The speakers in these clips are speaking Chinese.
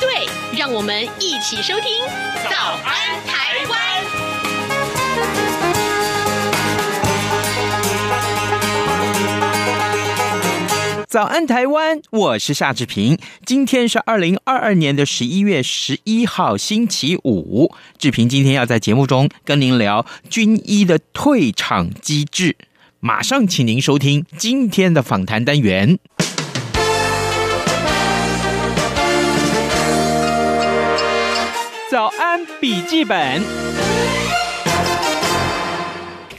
对，让我们一起收听《早安台湾》。早安台湾，我是夏志平。今天是二零二二年的十一月十一号，星期五。志平今天要在节目中跟您聊军医的退场机制。马上请您收听今天的访谈单元。早安笔记本，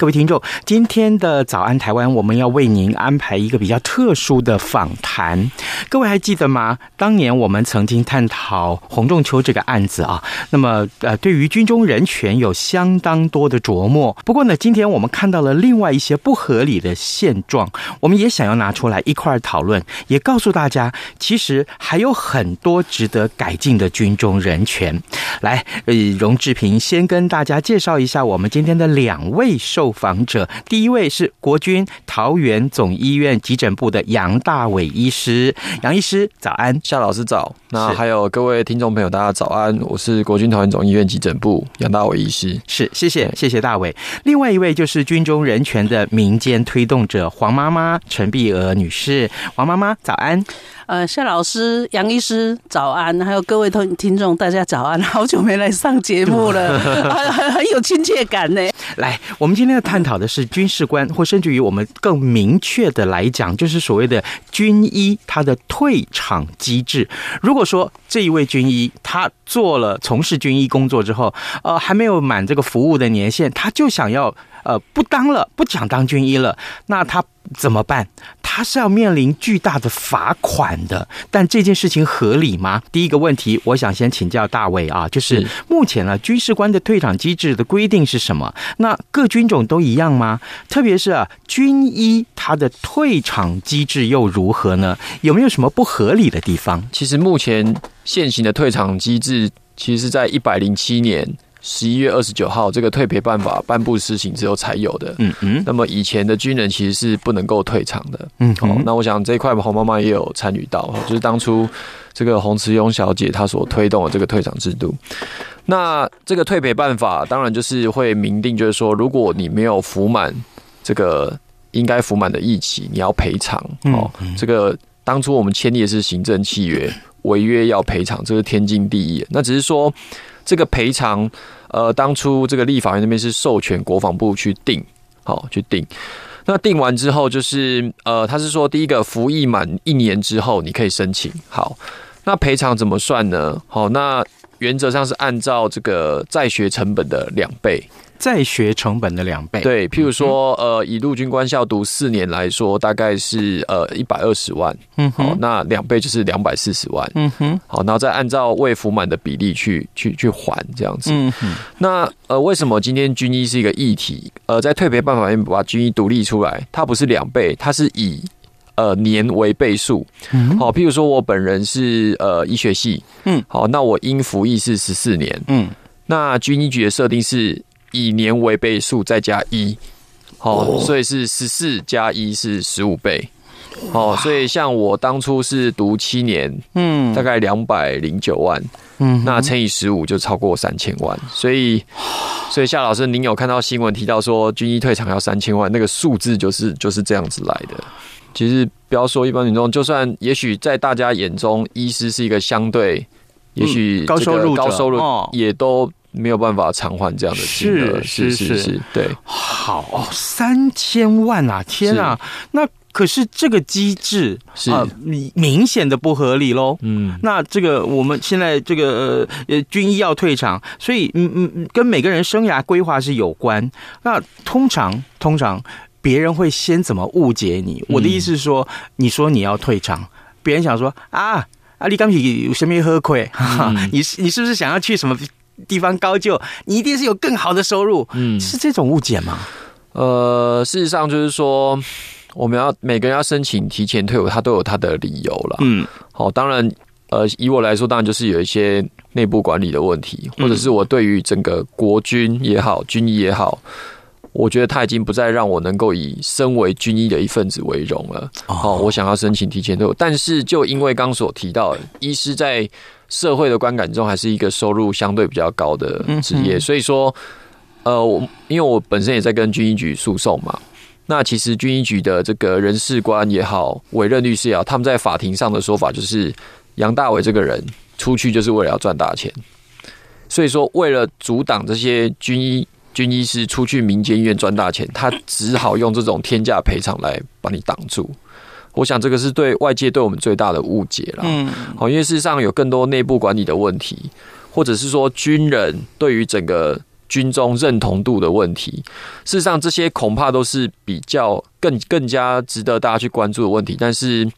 各位听众，今天的早安台湾，我们要为您安排一个比较特殊的访谈。各位还记得吗？当年我们曾经探讨洪仲丘这个案子啊，那么呃，对于军中人权有相当多的琢磨。不过呢，今天我们看到了另外一些不合理的现状，我们也想要拿出来一块讨论，也告诉大家，其实还有很多值得改进的军中人权。来，呃，荣志平先跟大家介绍一下我们今天的两位受访者。第一位是国军桃园总医院急诊部的杨大伟医师。杨医师，早安！夏老师早。那还有各位听众朋友，大家早安！我是国军桃园总医院急诊部杨大伟医师。是，谢谢，谢谢大伟。另外一位就是军中人权的民间推动者黄妈妈陈碧娥女士。黄妈妈，早安！呃，夏老师、杨医师，早安！还有各位听听众，大家早安！好久没来上节目了，很很很有亲切感呢。来，我们今天要探讨的是军事官，或甚至于我们更明确的来讲，就是所谓的军医他的退场机制。如果说这一位军医他做了从事军医工作之后，呃，还没有满这个服务的年限，他就想要。呃，不当了，不想当军医了，那他怎么办？他是要面临巨大的罚款的。但这件事情合理吗？第一个问题，我想先请教大卫啊，就是目前呢，军事官的退场机制的规定是什么？那各军种都一样吗？特别是啊，军医他的退场机制又如何呢？有没有什么不合理的地方？其实目前现行的退场机制，其实是在一百零七年。十一月二十九号，这个退赔办法颁布施行之后才有的。嗯嗯。那么以前的军人其实是不能够退场的。嗯。哦，那我想这一块洪妈妈也有参与到，就是当初这个洪慈庸小姐她所推动的这个退场制度。那这个退赔办法当然就是会明定，就是说如果你没有服满这个应该服满的役期，你要赔偿。哦。这个当初我们签订的是行政契约，违约要赔偿，这是天经地义。那只是说。这个赔偿，呃，当初这个立法院那边是授权国防部去定，好去定。那定完之后，就是呃，他是说第一个服役满一年之后，你可以申请。好，那赔偿怎么算呢？好，那原则上是按照这个在学成本的两倍。在学成本的两倍，对，譬如说，呃，以陆军官校读四年来说，大概是呃一百二十万，嗯，好，那两倍就是两百四十万，嗯哼，好，然后再按照未服满的比例去去去还这样子，嗯哼，那呃，为什么今天军医是一个议题？呃，在退赔办法里面把军医独立出来，它不是两倍，它是以呃年为倍数，嗯，好，譬如说我本人是呃医学系，嗯，好，那我应服役是十四年，嗯，那军医局的设定是。以年为倍数再加一，好，所以是十四加一是十五倍，好，所以像我当初是读七年，嗯，大概两百零九万，嗯，那乘以十五就超过三千万，所以，所以夏老师，您有看到新闻提到说军医退场要三千万，那个数字就是就是这样子来的。其实不要说一般民众，就算也许在大家眼中，医师是一个相对，也许高收入高收入也都。没有办法偿还这样的金额，是是是，是，是，对，好哦，三千万啊，天啊，那可是这个机制是明明显的不合理喽。嗯，那这个我们现在这个呃军医要退场，所以嗯嗯，跟每个人生涯规划是有关。那通常通常别人会先怎么误解你？我的意思是说，你说你要退场，别人想说啊啊，你刚才有什么喝亏？你你是不是想要去什么？地方高就，你一定是有更好的收入。嗯，是这种误解吗？呃，事实上就是说，我们要每个人要申请提前退伍，他都有他的理由了。嗯，好，当然，呃，以我来说，当然就是有一些内部管理的问题，或者是我对于整个国军也好，军医也好。我觉得他已经不再让我能够以身为军医的一份子为荣了。哦，我想要申请提前退伍，但是就因为刚所提到，医师在社会的观感中还是一个收入相对比较高的职业，所以说，呃，我因为我本身也在跟军医局诉讼嘛，那其实军医局的这个人事官也好，委任律师也好，他们在法庭上的说法就是，杨大伟这个人出去就是为了要赚大钱，所以说为了阻挡这些军医。军医师出去民间医院赚大钱，他只好用这种天价赔偿来把你挡住。我想这个是对外界对我们最大的误解了。嗯，好，因为事实上有更多内部管理的问题，或者是说军人对于整个军中认同度的问题。事实上，这些恐怕都是比较更更加值得大家去关注的问题。但是。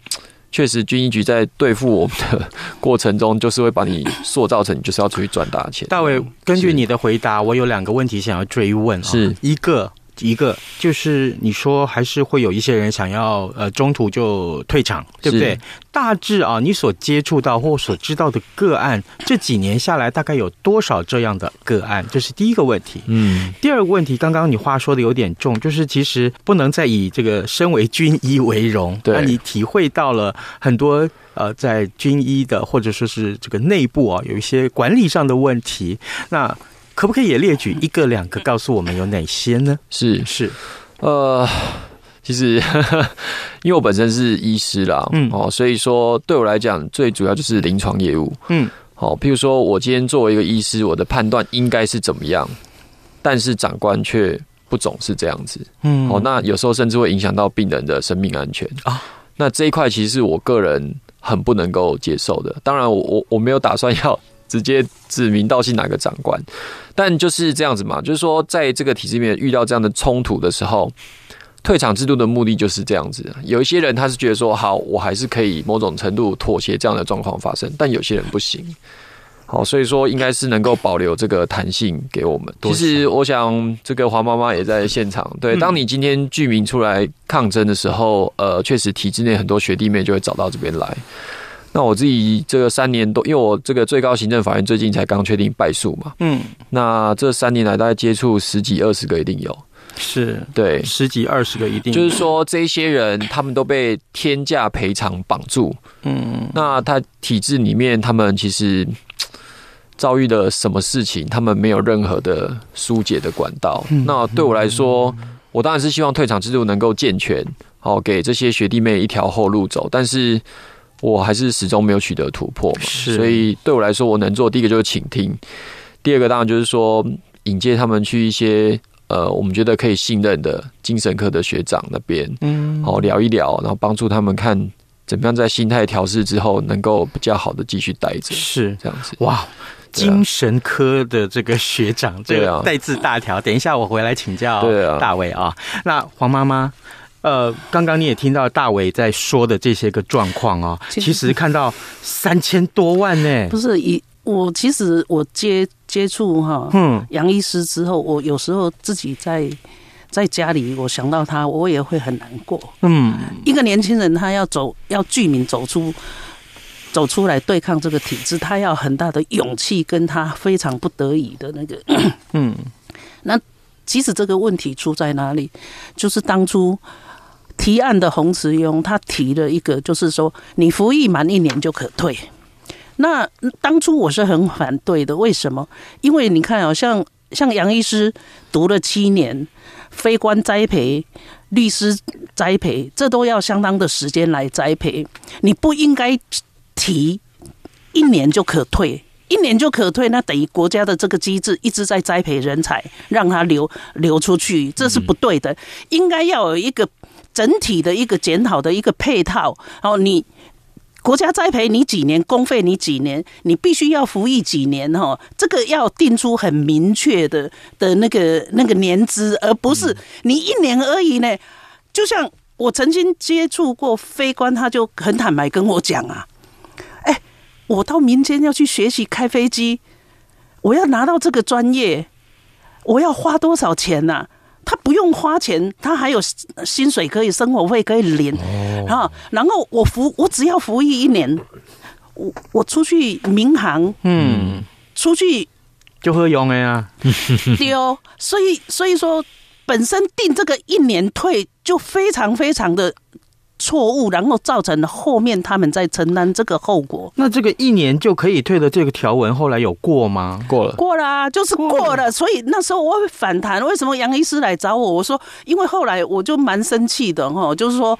确实，军医局在对付我们的 过程中，就是会把你塑造成你就是要出去赚大钱。大伟，根据你的回答，我有两个问题想要追问。是一个。一个就是你说还是会有一些人想要呃中途就退场，对不对？大致啊，你所接触到或所知道的个案，这几年下来大概有多少这样的个案？这是第一个问题。嗯，第二个问题，刚刚你话说的有点重，就是其实不能再以这个身为军医为荣。对，那你体会到了很多呃在军医的或者说是这个内部啊有一些管理上的问题，那。可不可以也列举一个两个，告诉我们有哪些呢？是。是，呃，其实呵呵 因为我本身是医师啦，嗯，哦，所以说对我来讲，最主要就是临床业务，嗯，好，譬如说我今天作为一个医师，我的判断应该是怎么样，但是长官却不总是这样子，嗯，哦，那有时候甚至会影响到病人的生命安全。啊，那这一块其实是我个人很不能够接受的。当然我，我我我没有打算要。直接指名道姓哪个长官，但就是这样子嘛，就是说，在这个体制里面遇到这样的冲突的时候，退场制度的目的就是这样子。有一些人他是觉得说，好，我还是可以某种程度妥协这样的状况发生，但有些人不行。好，所以说应该是能够保留这个弹性给我们。其实我想，这个黄妈妈也在现场。对，当你今天居民出来抗争的时候，呃，确实体制内很多学弟妹就会找到这边来。那我自己这个三年多，因为我这个最高行政法院最近才刚确定败诉嘛，嗯，那这三年来大概接触十几二十个一定有，是对十几二十个一定，就是说这些人他们都被天价赔偿绑住，嗯，那他体制里面他们其实遭遇了什么事情，他们没有任何的疏解的管道。那对我来说，我当然是希望退场制度能够健全，好给这些学弟妹一条后路走，但是。我还是始终没有取得突破嘛，所以对我来说，我能做第一个就是倾听，第二个当然就是说引荐他们去一些呃，我们觉得可以信任的精神科的学长那边，嗯，好聊一聊，然后帮助他们看怎么样在心态调试之后，能够比较好的继续待着，是这样子。哇，精神科的这个学长，这个带字大条，等一下我回来请教大卫啊。那黄妈妈。呃，刚刚你也听到大伟在说的这些个状况哦，其实看到三千多万呢，不是以我其实我接接触哈，嗯，杨医师之后，我有时候自己在在家里，我想到他，我也会很难过，嗯，一个年轻人他要走要居民走出走出来对抗这个体制，他要很大的勇气，跟他非常不得已的那个，嗯，那其实这个问题出在哪里？就是当初。提案的洪慈庸，他提了一个，就是说你服役满一年就可退。那当初我是很反对的，为什么？因为你看啊，像像杨医师读了七年，非官栽培、律师栽培，这都要相当的时间来栽培。你不应该提一年就可退，一年就可退，那等于国家的这个机制一直在栽培人才，让他流流出去，这是不对的。应该要有一个。整体的一个检讨的一个配套，然后你国家栽培你几年，公费你几年，你必须要服役几年哈，这个要定出很明确的的那个那个年资，而不是你一年而已呢。就像我曾经接触过飞官，他就很坦白跟我讲啊，哎，我到民间要去学习开飞机，我要拿到这个专业，我要花多少钱呢、啊？他不用花钱，他还有薪水可以，生活费可以领。然后，然后我服，我只要服役一年，我我出去民航，嗯，出去就会用的呀。丢，所以所以说，本身定这个一年退就非常非常的。错误，然后造成了后面他们在承担这个后果。那这个一年就可以退的这个条文，后来有过吗？过了，过了啊，就是过了。过了。所以那时候我会反弹，为什么杨医师来找我？我说，因为后来我就蛮生气的哈，就是说，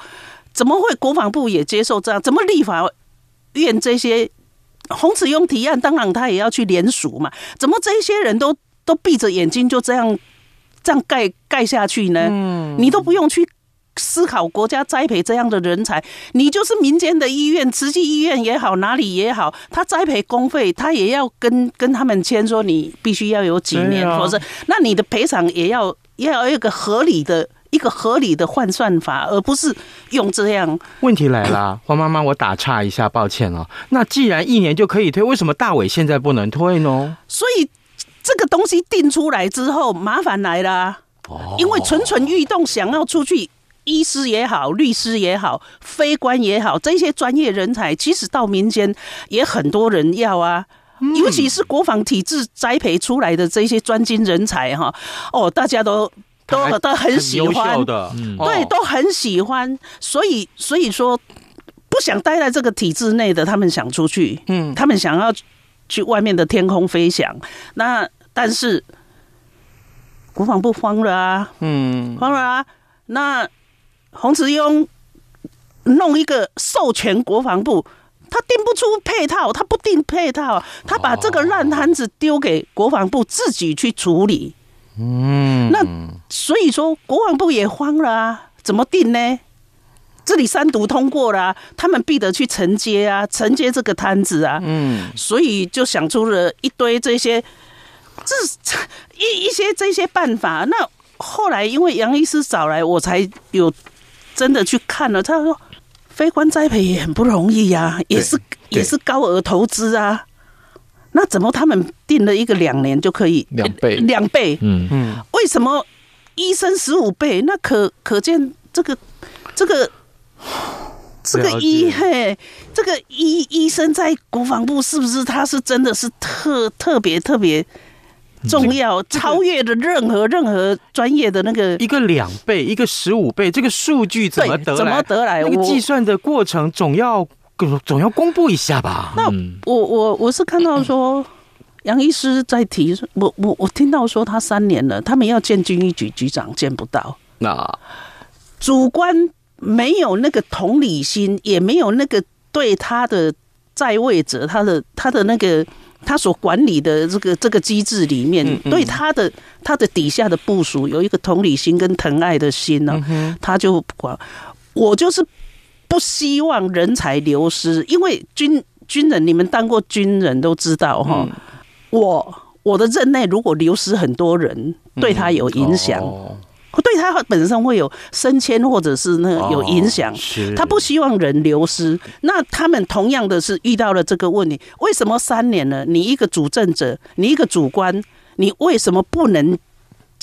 怎么会国防部也接受这样？怎么立法院这些洪慈庸提案，当然他也要去联署嘛？怎么这些人都都闭着眼睛就这样这样盖盖下去呢？嗯，你都不用去。思考国家栽培这样的人才，你就是民间的医院，慈济医院也好，哪里也好，他栽培公费，他也要跟跟他们签说，你必须要有几年，否则那你的赔偿也要也要有一个合理的一个合理的换算法，而不是用这样。问题来了，黄妈妈，我打岔一下，抱歉哦。那既然一年就可以退，为什么大伟现在不能退呢？所以这个东西定出来之后，麻烦来了，因为蠢蠢欲动，想要出去。医师也好，律师也好，非官也好，这些专业人才，其实到民间也很多人要啊。嗯、尤其是国防体制栽培出来的这些专精人才，哈，哦，大家都都都很喜欢。的，嗯、对，都很喜欢。所以，所以说，不想待在这个体制内的，他们想出去，嗯，他们想要去外面的天空飞翔。那但是国防部慌了啊，嗯，慌了啊，那。洪慈庸弄一个授权国防部，他定不出配套，他不定配套，他把这个烂摊子丢给国防部自己去处理。嗯，那所以说国防部也慌了啊，怎么定呢？这里三读通过了啊，他们必得去承接啊，承接这个摊子啊。嗯，所以就想出了一堆这些，这一一些这些办法。那后来因为杨医师找来，我才有。真的去看了，他说，非官栽培也很不容易呀，也是也是高额投资啊。那怎么他们定了一个两年就可以两倍两倍？嗯嗯，为什么医生十五倍？那可可见这个这个这个医嘿，这个医医生在国防部是不是他是真的是特特别特别？重要，超越了任何任何专业的那个一个两倍，一个十五倍，这个数据怎么得来？怎么得来？那个计算的过程总要 总要公布一下吧？那我我我是看到说 杨医师在提，我我我听到说他三年了，他们要见军医局局长见不到，那主观没有那个同理心，也没有那个对他的在位者，他的他的那个。他所管理的这个这个机制里面，对他的他的底下的部署有一个同理心跟疼爱的心呢，他就不管。我就是不希望人才流失，因为军军人，你们当过军人都知道哈。我我的任内如果流失很多人，对他有影响。对他本身会有升迁或者是那个有影响，他不希望人流失。那他们同样的是遇到了这个问题，为什么三年了？你一个主政者，你一个主官，你为什么不能？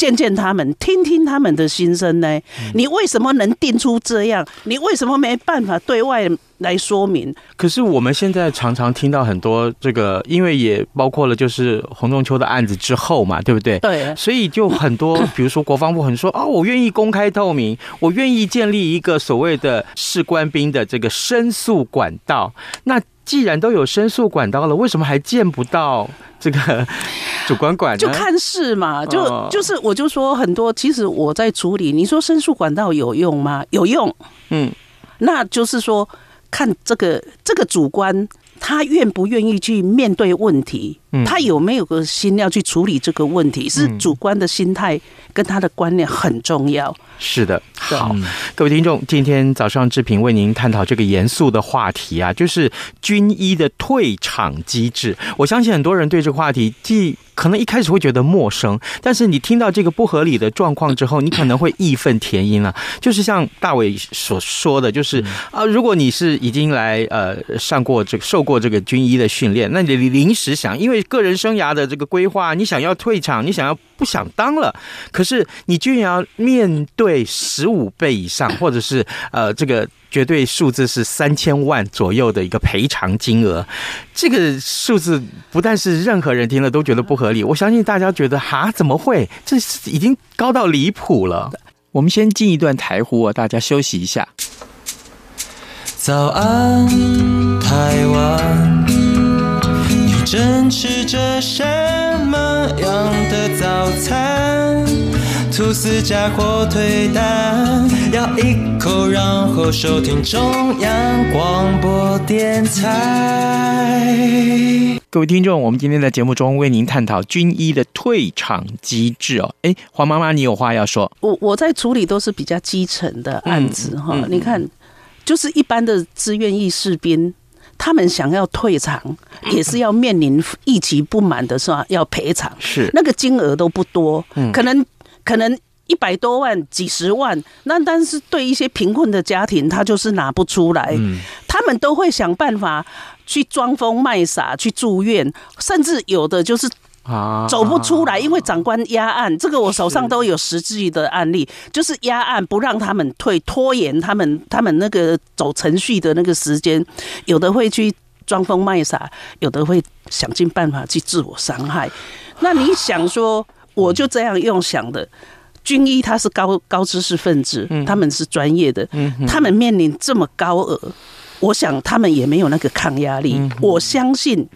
见见他们，听听他们的心声呢？你为什么能定出这样？你为什么没办法对外来说明？可是我们现在常常听到很多这个，因为也包括了就是洪仲秋的案子之后嘛，对不对？对，所以就很多，比如说国防部很说啊，我愿意公开透明，我愿意建立一个所谓的士官兵的这个申诉管道。那既然都有申诉管道了，为什么还见不到？这个主管管就看事嘛，就就是我就说很多，其实我在处理。你说申诉管道有用吗？有用，嗯，那就是说看这个这个主官。他愿不愿意去面对问题？他有没有个心要去处理这个问题？是主观的心态跟他的观念很重要。是的，好，各位听众，今天早上志平为您探讨这个严肃的话题啊，就是军医的退场机制。我相信很多人对这个话题既可能一开始会觉得陌生，但是你听到这个不合理的状况之后，你可能会义愤填膺了。就是像大伟所说的，就是啊，如果你是已经来呃上过这个受过这个军医的训练，那你临时想因为个人生涯的这个规划，你想要退场，你想要不想当了，可是你居然要面对十五倍以上，或者是呃这个。绝对数字是三千万左右的一个赔偿金额，这个数字不但是任何人听了都觉得不合理，我相信大家觉得哈，怎么会？这已经高到离谱了。我们先进一段台呼，大家休息一下。早安，台湾，你正吃着什么样的早餐？吐司加火腿蛋，咬一口，然后收听中央广播电台。各位听众，我们今天在节目中为您探讨军医的退场机制哦。哎，黄妈妈，你有话要说？我我在处理都是比较基层的案子哈。嗯嗯、你看，就是一般的志愿役士兵，他们想要退场，也是要面临役期不满的时候要赔偿，是那个金额都不多，嗯、可能。可能一百多万、几十万，那但是对一些贫困的家庭，他就是拿不出来。嗯，他们都会想办法去装疯卖傻，去住院，甚至有的就是啊走不出来，因为长官压案。这个我手上都有实际的案例，就是压案不让他们退，拖延他们他们那个走程序的那个时间，有的会去装疯卖傻，有的会想尽办法去自我伤害。那你想说？我就这样用想的，军医他是高高知识分子，他们是专业的，他们面临这么高额，我想他们也没有那个抗压力。我相信，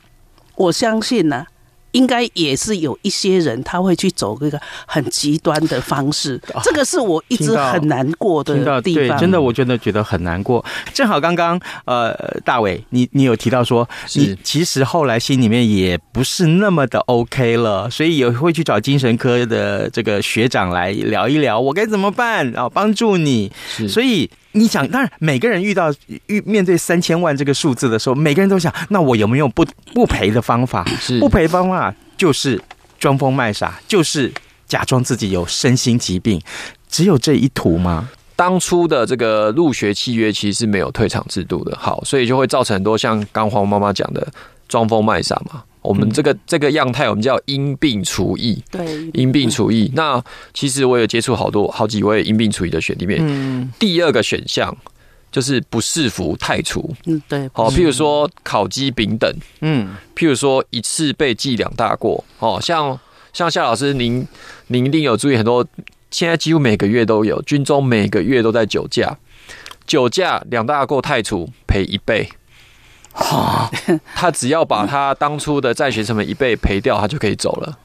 我相信呢、啊。应该也是有一些人他会去走一个很极端的方式，这个是我一直很难过的地方。对，真的，我真的觉得很难过。正好刚刚呃，大伟，你你有提到说，你其实后来心里面也不是那么的 OK 了，所以也会去找精神科的这个学长来聊一聊，我该怎么办，然后帮助你。所以。你想，当然，每个人遇到遇面对三千万这个数字的时候，每个人都想，那我有没有不不赔的方法？是不赔方法就是装疯卖傻，就是假装自己有身心疾病，只有这一途吗？当初的这个入学契约其实是没有退场制度的，好，所以就会造成很多像刚黄妈妈讲的装疯卖傻嘛。我们这个这个样态，我们叫因病除役。对，因病除役。那其实我有接触好多好几位因病除役的学弟妹。嗯。第二个选项就是不适服太除。嗯，对。好，譬如说烤鸡丙等。嗯。譬如说一次被记两大过。哦，像像夏老师，您您一定有注意很多，现在几乎每个月都有军中每个月都在酒驾，酒驾两大过太除赔一倍。哈，他只要把他当初的在学成本一倍赔掉，他就可以走了。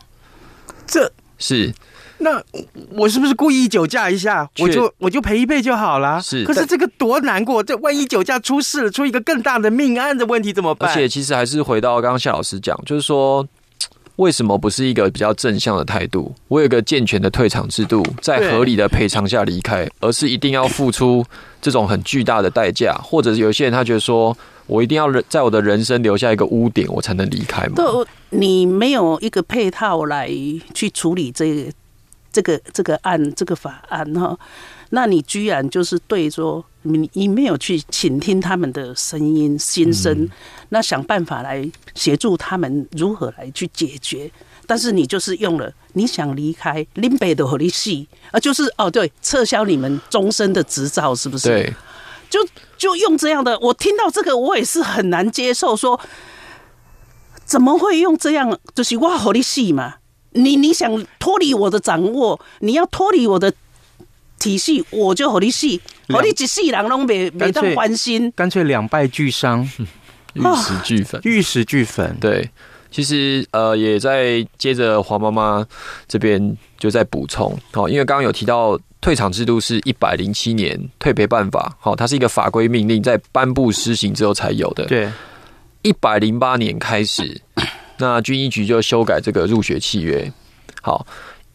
这是那我是不是故意酒驾一下，我就我就赔一倍就好了？是，可是这个多难过，这万一酒驾出事了，出一个更大的命案的问题怎么办？而且其实还是回到刚刚夏老师讲，就是说为什么不是一个比较正向的态度？我有个健全的退场制度，在合理的赔偿下离开，而是一定要付出这种很巨大的代价，或者是有些人他觉得说。我一定要在我的人生留下一个污点，我才能离开吗？对，你没有一个配套来去处理这个、这个、这个案、这个法案哈，那你居然就是对说你你没有去倾听他们的声音心声，嗯、那想办法来协助他们如何来去解决，但是你就是用了你想离开林北的火力系，啊，就是哦对，撤销你们终身的执照，是不是？对。就就用这样的，我听到这个我也是很难接受。说怎么会用这样？就是我火力系嘛？你你想脱离我的掌握，你要脱离我的体系，我就和你戏，和你一世人拢没没当关心，干脆两败俱伤，玉石俱焚，玉石俱焚。对，其实呃，也在接着黄妈妈这边就在补充好，因为刚刚有提到。退场制度是一百零七年退赔办法，好，它是一个法规命令，在颁布施行之后才有的。对，一百零八年开始，那军医局就修改这个入学契约。好，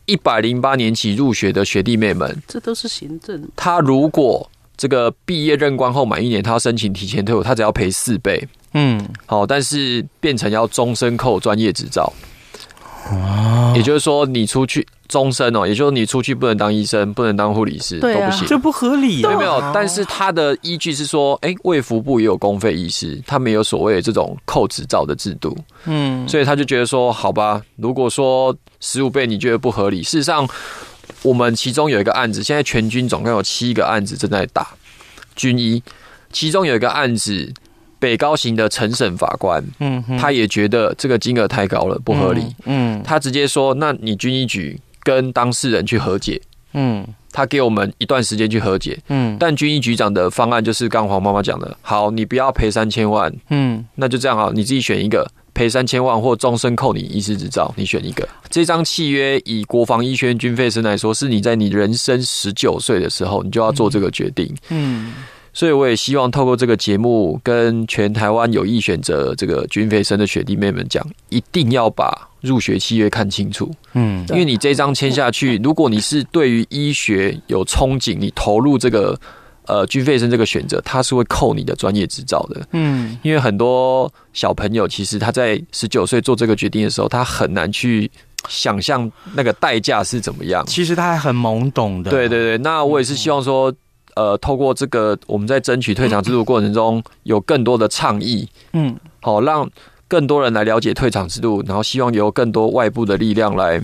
一百零八年起入学的学弟妹们，这都是行政。他如果这个毕业任官后满一年，他要申请提前退伍，他只要赔四倍。嗯，好，但是变成要终身扣专业执照。哦，也就是说，你出去终身哦，也就是你出去不能当医生，不能当护理师，对啊、都不行，这不合理、啊。有没有？但是他的依据是说，哎、欸，卫福部也有公费医师，他们有所谓的这种扣执照的制度，嗯，所以他就觉得说，好吧，如果说十五倍你觉得不合理，事实上，我们其中有一个案子，现在全军总共有七个案子正在打军医，其中有一个案子。北高行的陈审法官，嗯，他也觉得这个金额太高了，不合理，嗯，嗯，他直接说：“那你军医局跟当事人去和解，嗯，他给我们一段时间去和解，嗯，但军医局长的方案就是刚黄妈妈讲的，好，你不要赔三千万，嗯，那就这样啊，你自己选一个，赔三千万或终身扣你医师执照，你选一个。这张契约以国防医学院军费生来说，是你在你人生十九岁的时候，你就要做这个决定，嗯。嗯”所以我也希望透过这个节目，跟全台湾有意选择这个军费生的学弟妹们讲，一定要把入学契约看清楚。嗯，因为你这张签下去，如果你是对于医学有憧憬，你投入这个呃军费生这个选择，他是会扣你的专业执照的。嗯，因为很多小朋友其实他在十九岁做这个决定的时候，他很难去想象那个代价是怎么样。其实他还很懵懂的。对对对，那我也是希望说。呃，透过这个，我们在争取退场制度过程中，有更多的倡议，嗯，好，让更多人来了解退场制度，然后希望有更多外部的力量来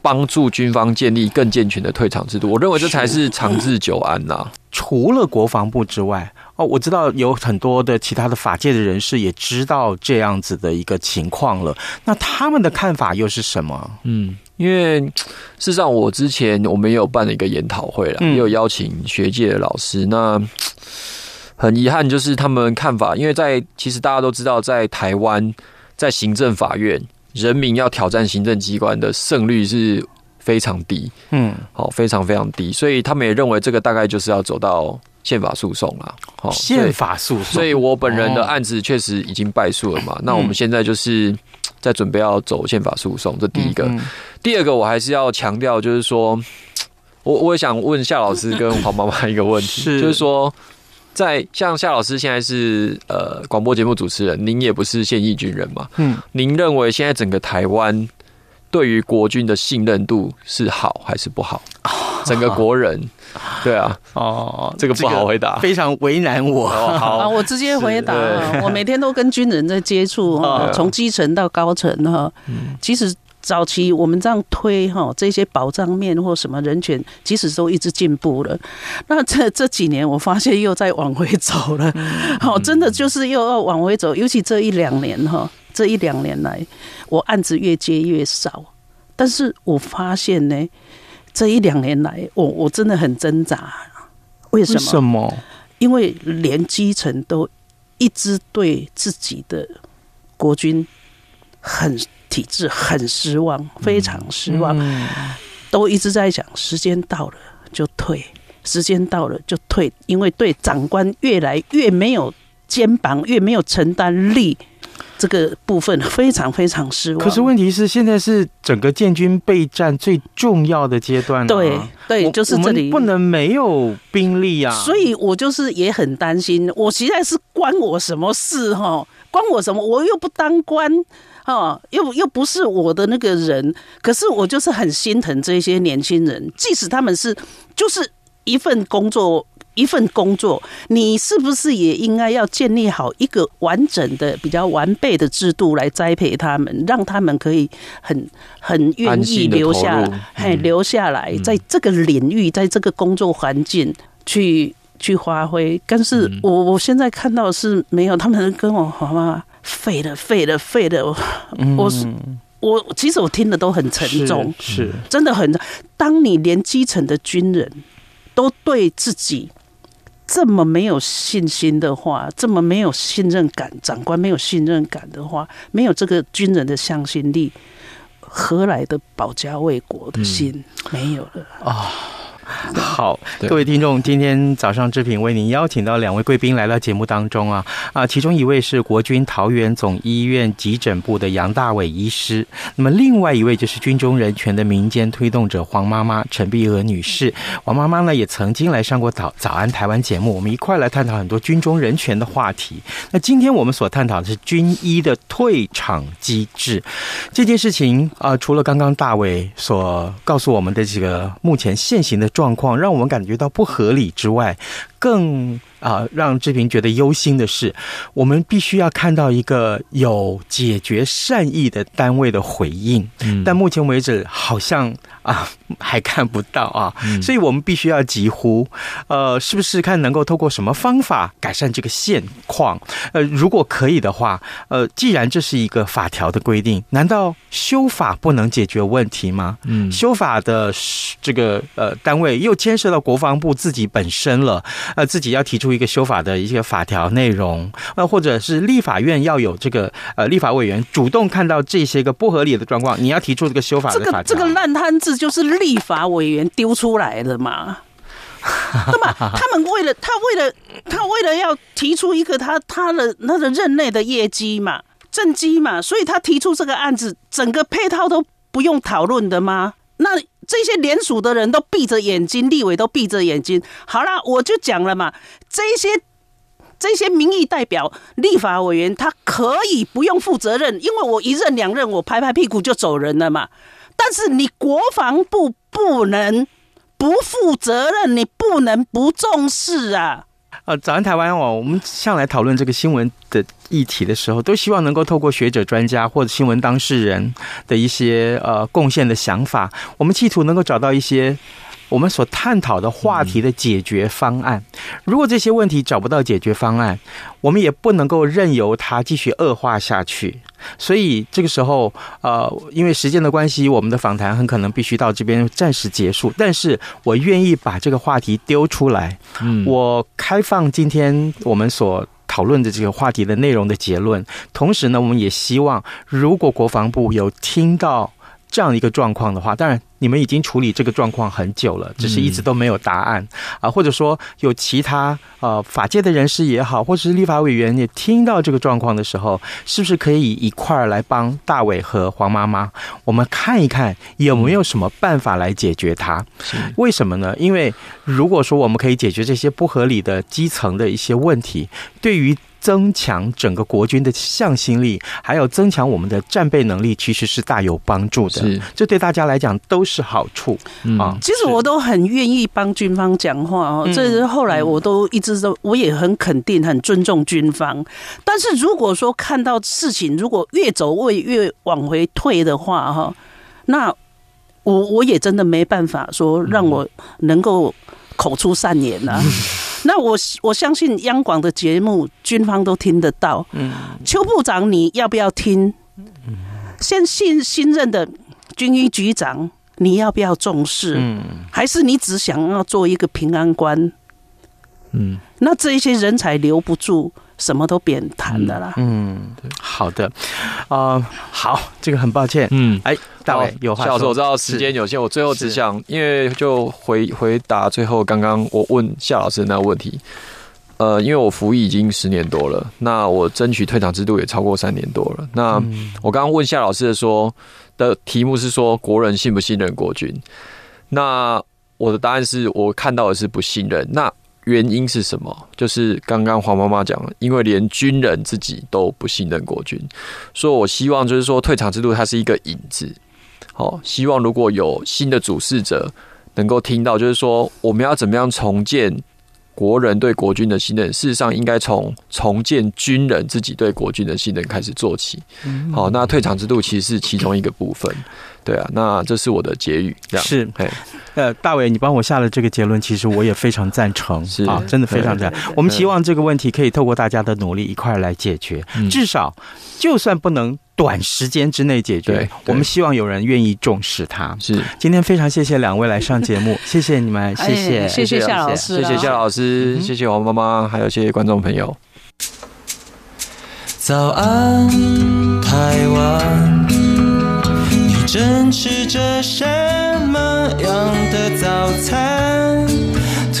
帮助军方建立更健全的退场制度。我认为这才是长治久安呐。除了国防部之外，哦，我知道有很多的其他的法界的人士也知道这样子的一个情况了。那他们的看法又是什么？嗯。因为事实上，我之前我们也有办了一个研讨会了，也有邀请学界的老师。那很遗憾，就是他们看法，因为在其实大家都知道，在台湾，在行政法院，人民要挑战行政机关的胜率是非常低，嗯，好，非常非常低，所以他们也认为这个大概就是要走到宪法诉讼了。好，宪法诉讼，所以我本人的案子确实已经败诉了嘛。那我们现在就是。在准备要走宪法诉讼，这第一个。第二个，我还是要强调，就是说，我我也想问夏老师跟黄妈妈一个问题，是就是说，在像夏老师现在是呃广播节目主持人，您也不是现役军人嘛，嗯，您认为现在整个台湾对于国军的信任度是好还是不好？整个国人。对啊，哦，这个不好回答，非常为难我。哦、好啊，我直接回答。我每天都跟军人在接触哈，从基层到高层哈。其实早期我们这样推哈，这些保障面或什么人权，其实都一直进步了。那这这几年，我发现又在往回走了。好，真的就是又要往回走。尤其这一两年哈，这一两年来，我案子越接越少。但是我发现呢。这一两年来，我我真的很挣扎。为什么？为什么？因为连基层都一直对自己的国军很体制很失望，非常失望，嗯、都一直在想时间到了就退，时间到了就退，因为对长官越来越没有肩膀，越没有承担力。这个部分非常非常失望。可是问题是，现在是整个建军备战最重要的阶段。对对，就是这里不能没有兵力啊。所以我就是也很担心，我实在是关我什么事哈？关我什么？我又不当官哈，又又不是我的那个人。可是我就是很心疼这些年轻人，即使他们是就是一份工作。一份工作，你是不是也应该要建立好一个完整的、比较完备的制度来栽培他们，让他们可以很很愿意留下来，嘿，留下来，在这个领域，在这个工作环境去去发挥。但是我我现在看到是没有，他们跟我好吗？废了，废了，废了。我是我，其实我听的都很沉重，是，是真的很。当你连基层的军人都对自己。这么没有信心的话，这么没有信任感，长官没有信任感的话，没有这个军人的向心力，何来的保家卫国的心？嗯、没有了啊！好，各位听众，今天早上志平为您邀请到两位贵宾来到节目当中啊啊，其中一位是国军桃园总医院急诊部的杨大伟医师，那么另外一位就是军中人权的民间推动者黄妈妈陈碧娥女士。黄妈妈呢也曾经来上过早早安台湾节目，我们一块来探讨很多军中人权的话题。那今天我们所探讨的是军医的退场机制这件事情啊，除了刚刚大伟所告诉我们的这个目前现行的状让我们感觉到不合理之外，更啊让志平觉得忧心的是，我们必须要看到一个有解决善意的单位的回应。嗯，但目前为止好像啊还看不到啊，所以我们必须要急呼，呃，是不是看能够透过什么方法改善这个现况？呃，如果可以的话，呃，既然这是一个法条的规定，难道修法不能解决问题吗？嗯，修法的这个呃单位又牵涉到国防部自己本身了。呃，自己要提出一个修法的一些法条内容，呃，或者是立法院要有这个呃立法委员主动看到这些个不合理的状况，你要提出这个修法的法条。这个这个烂摊子就是立法委员丢出来的嘛？那么他们为了他为了他为了要提出一个他他的他的任内的业绩嘛政绩嘛，所以他提出这个案子，整个配套都不用讨论的吗？那这些联署的人都闭着眼睛，立委都闭着眼睛。好了，我就讲了嘛，这些这些民意代表、立法委员，他可以不用负责任，因为我一任两任，我拍拍屁股就走人了嘛。但是你国防部不能不负责任，你不能不重视啊。呃，早安台湾哦，我们向来讨论这个新闻的议题的时候，都希望能够透过学者、专家或者新闻当事人的一些呃贡献的想法，我们企图能够找到一些我们所探讨的话题的解决方案。如果这些问题找不到解决方案，我们也不能够任由它继续恶化下去。所以这个时候，呃，因为时间的关系，我们的访谈很可能必须到这边暂时结束。但是我愿意把这个话题丢出来，嗯，我开放今天我们所讨论的这个话题的内容的结论。同时呢，我们也希望，如果国防部有听到这样一个状况的话，当然。你们已经处理这个状况很久了，只是一直都没有答案啊，或者说有其他呃法界的人士也好，或者是立法委员也听到这个状况的时候，是不是可以一块儿来帮大伟和黄妈妈，我们看一看有没有什么办法来解决它？为什么呢？因为如果说我们可以解决这些不合理的基层的一些问题，对于增强整个国军的向心力，还有增强我们的战备能力，其实是大有帮助的。这对大家来讲都是好处啊。其实我都很愿意帮军方讲话哦。这是后来我都一直都，我也很肯定、很尊重军方。但是如果说看到事情如果越走位越往回退的话，哈，那我我也真的没办法说让我能够口出善言了。那我我相信央广的节目，军方都听得到。嗯，邱部长，你要不要听？现新新任的军医局长，你要不要重视？嗯，还是你只想要做一个平安官？嗯，那这些人才留不住。什么都别谈的啦。嗯，好的，啊、呃，好，这个很抱歉。嗯，哎，大伟有话说。夏老师，我知道时间有限，我最后只想，因为就回回答最后刚刚我问夏老师的那个问题。呃，因为我服役已经十年多了，那我争取退场制度也超过三年多了。那我刚刚问夏老师的说的题目是说，国人信不信任国军？那我的答案是我看到的是不信任。那原因是什么？就是刚刚黄妈妈讲了，因为连军人自己都不信任国军，所以我希望就是说退场制度它是一个引子。好，希望如果有新的主事者能够听到，就是说我们要怎么样重建国人对国军的信任？事实上，应该从重建军人自己对国军的信任开始做起。好，那退场制度其实是其中一个部分。对啊，那这是我的结语。这样是，呃，大伟，你帮我下了这个结论，其实我也非常赞成，是啊，真的非常赞成。我们希望这个问题可以透过大家的努力一块儿来解决，至少就算不能短时间之内解决，我们希望有人愿意重视它。是，今天非常谢谢两位来上节目，谢谢你们，谢谢，谢谢夏老师，谢谢夏老师，谢谢黄妈妈，还有谢谢观众朋友。早安，台湾。正吃着什么样的的早餐，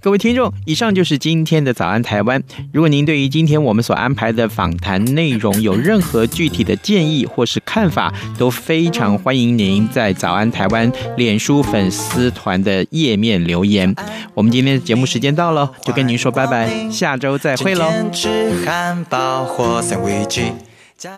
各位听众，以上就是今天的早安台湾。如果您对于今天我们所安排的访谈内容有任何具体的建议或是看法，都非常欢迎您在早安台湾脸书粉丝团的页面留言。我们今天的节目时间到了，就跟您说拜拜，下周再会喽。